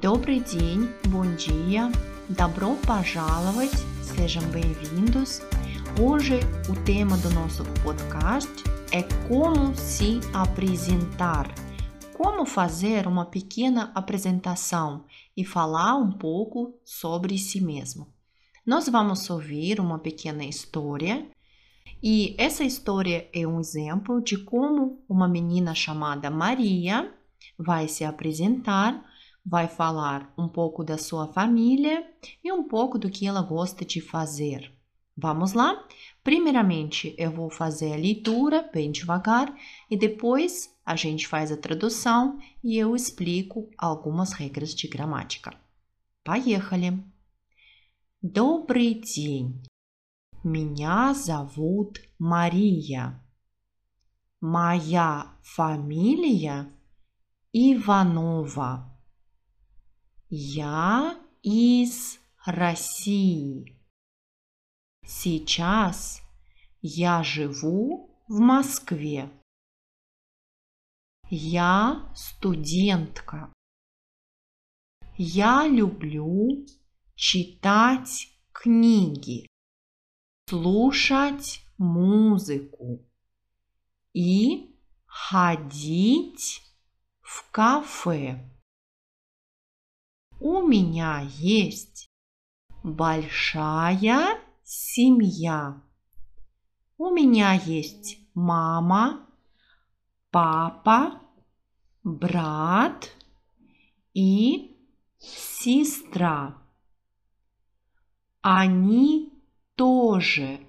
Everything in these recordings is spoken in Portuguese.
Добрый день, bom dia, добро пожаловать, sejam bem-vindos. Hoje o tema do nosso podcast é como se apresentar. Como fazer uma pequena apresentação e falar um pouco sobre si mesmo. Nós vamos ouvir uma pequena história e essa história é um exemplo de como uma menina chamada Maria vai se apresentar vai falar um pouco da sua família e um pouco do que ela gosta de fazer. Vamos lá? Primeiramente, eu vou fazer a leitura bem devagar e depois a gente faz a tradução e eu explico algumas regras de gramática. Поехали! Добрый день! Меня зовут Мария. Моя фамилия Иванова. Я из России. Сейчас я живу в Москве. Я студентка. Я люблю читать книги, слушать музыку и ходить в кафе. У меня есть большая семья. У меня есть мама, папа, брат и сестра. Они тоже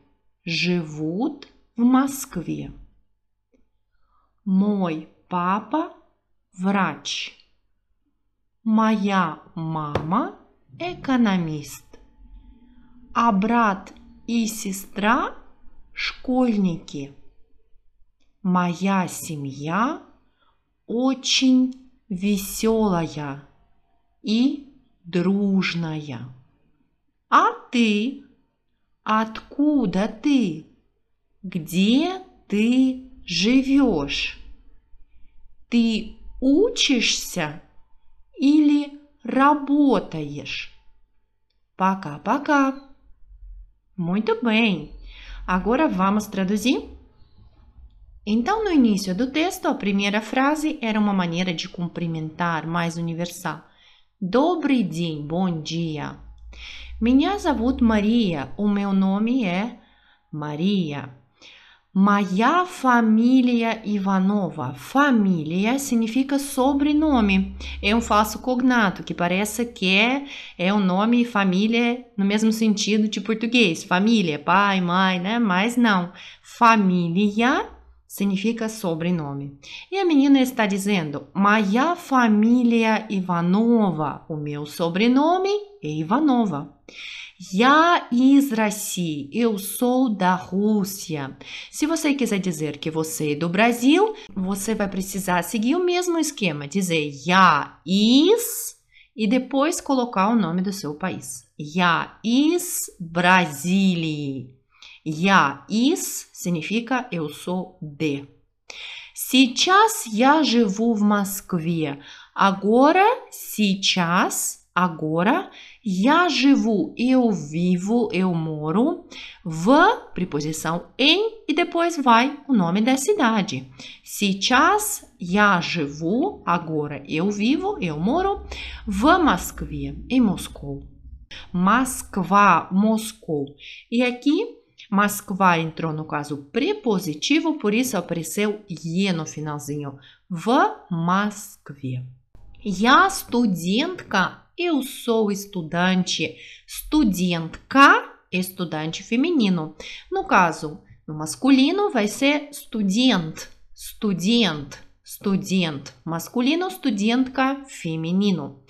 живут в Москве. Мой папа врач. Моя мама экономист, а брат и сестра школьники. Моя семья очень веселая и дружная. А ты? Откуда ты? Где ты живешь? Ты учишься? или работаешь? Пока-пока. Muito bem. Agora vamos traduzir? Então, no início do texto, a primeira frase era uma maneira de cumprimentar mais universal. Добрый день, bom dia. Меня зовут Maria, o meu nome é Maria. Моя família Ivanova. Família significa sobrenome. É um falso cognato, que parece que é, é um nome família no mesmo sentido de português. Família, pai, mãe, né? Mas não. Família significa sobrenome. E a menina está dizendo: Моя família Ivanova. O meu sobrenome é Ivanova. Я из России. Eu sou da Rússia. Se você quiser dizer que você é do Brasil, você vai precisar seguir o mesmo esquema, dizer я из e depois colocar o nome do seu país. Я из Бразилии. Я из significa eu sou de. Сейчас я живу в Москве. Agora, сейчас, agora Я живу, eu vivo, eu moro. В, preposição em, e depois vai o nome da cidade. Сейчас я живу, agora eu vivo, eu moro. В Москве, em Moscou. Москва, Moscou. E aqui, Москва entrou no caso prepositivo, por isso apareceu «е» no finalzinho. В Москве. Я студентка eu sou estudante. Studentka, estudante feminino. No caso, no masculino vai ser student, student, student. Masculino, студентка, feminino.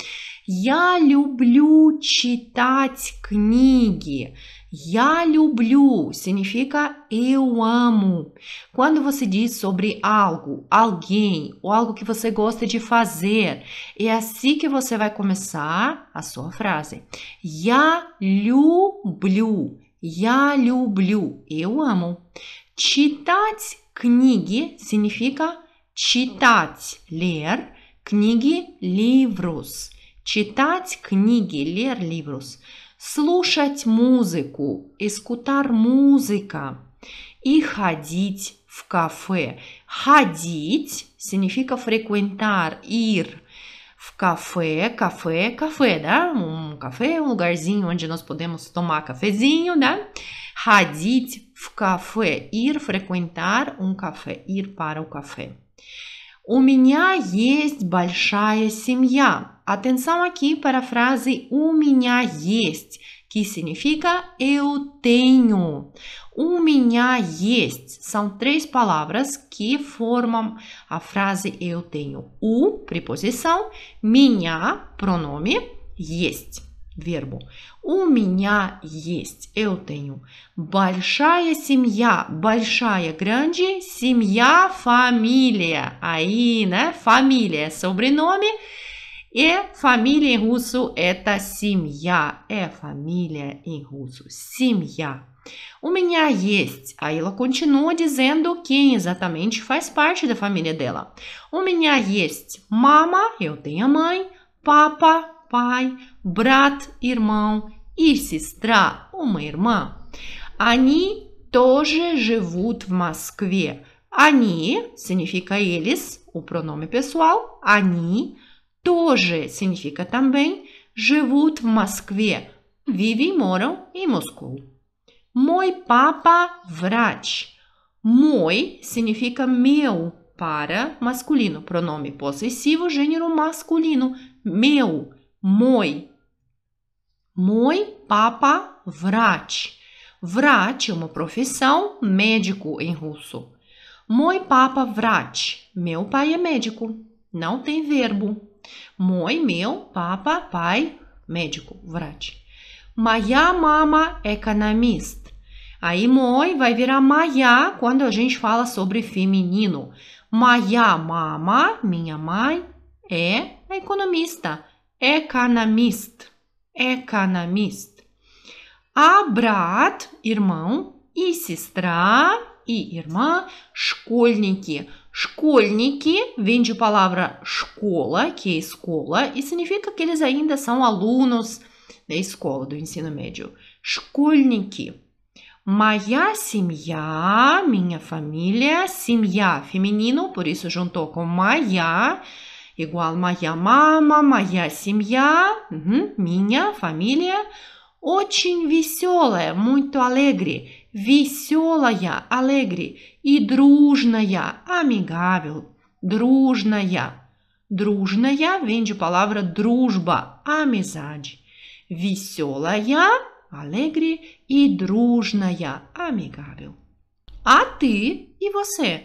Я люблю читать книги. Я люблю significa eu amo. Quando você diz sobre algo, alguém ou algo que você gosta de fazer, é assim que você vai começar a sua frase. Я люблю. Я люблю. Eu amo. Читать книги significa читать, ler, книги, livros. Читать книги, ler livros. Слушать музыку, escutar música. И ходить в кафе. Ходить significa frequentar, ir. В café, café, café, né? Um café, um lugarzinho onde nós podemos tomar cafezinho, né? Ходить в кафе, ir frequentar um café, ir para o café. У меня есть большая семья. Atenção aqui para a frase у меня есть, que significa eu tenho. У меня есть são três palavras que formam a frase eu tenho. У, preposição, меня, pronome, есть вербу. У меня есть, eu tenho. Большая семья, большая, grande, семья, família. Aí, né? Família é sobrenome. E família em russo это семья. É família em russo. Семья. У меня есть. Aí ela continua dizendo quem exatamente faz parte da família dela. У меня есть mama, eu tenho a mãe, papa, pai, брат, irmão и сестра, uma irmã. Они тоже живут в Москве. Они significa eles, o pronome pessoal. Они тоже significa também живут в Москве. Vivem e moram em Moscou. Мой папа врач. Мой significa meu para masculino, pronome possessivo, gênero masculino. Meu мой. Мой папа врач. Врач é uma profissão, médico em russo. Мой папа врач. Meu pai é médico. Não tem verbo. Мой, meu, papa, pai, médico, врач. Моя мама economist. Aí mãe vai virar моя quando a gente fala sobre feminino. Моя mama, minha mãe, é economista. Economist. Economist. A брат, irmão, e сестра, e irmã, школьники. Школьники vem de palavra escola, que é escola, e significa que eles ainda são alunos da escola, do ensino médio. Школьники. Моя семья, minha família, семья feminino, por isso juntou com моя, igual моя мама, моя семья, uhum, minha família, очень веселая, muito alegre, веселая, alegre, и дружная, amigável, дружная. Дружная vem de palavra дружба, amizade. Веселая, alegre e дружная, amigável. A ты e você.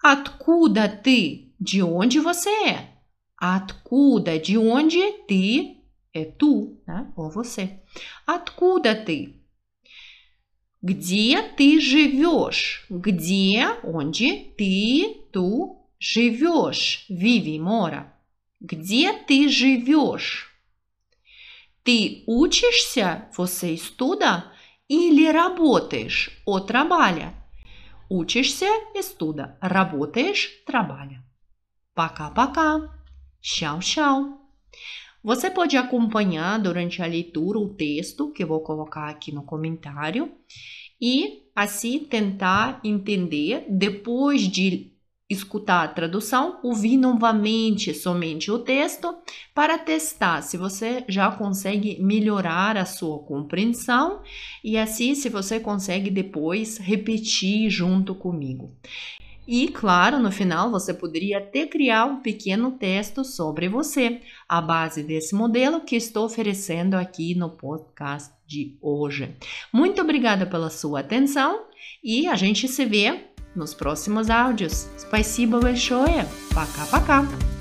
Откуда ты? De onde você? Откуда? De onde ты? É tu, né? Você. Откуда ты? Где ты живешь? Где, onde ты, tu живешь? Vive, mora. Где ты живешь? Ты учишься? Você estuda? Или работаешь? Ou trabalha? Учишься, estuda. Работаешь, trabalha. Tchau, tchau. Você pode acompanhar durante a leitura o texto que eu vou colocar aqui no comentário e assim tentar entender depois de escutar a tradução, ouvir novamente somente o texto para testar se você já consegue melhorar a sua compreensão e assim se você consegue depois repetir junto comigo. E, claro, no final você poderia até criar um pequeno texto sobre você, à base desse modelo que estou oferecendo aqui no podcast de hoje. Muito obrigada pela sua atenção e a gente se vê nos próximos áudios. Спасибо большое. Пока-пока.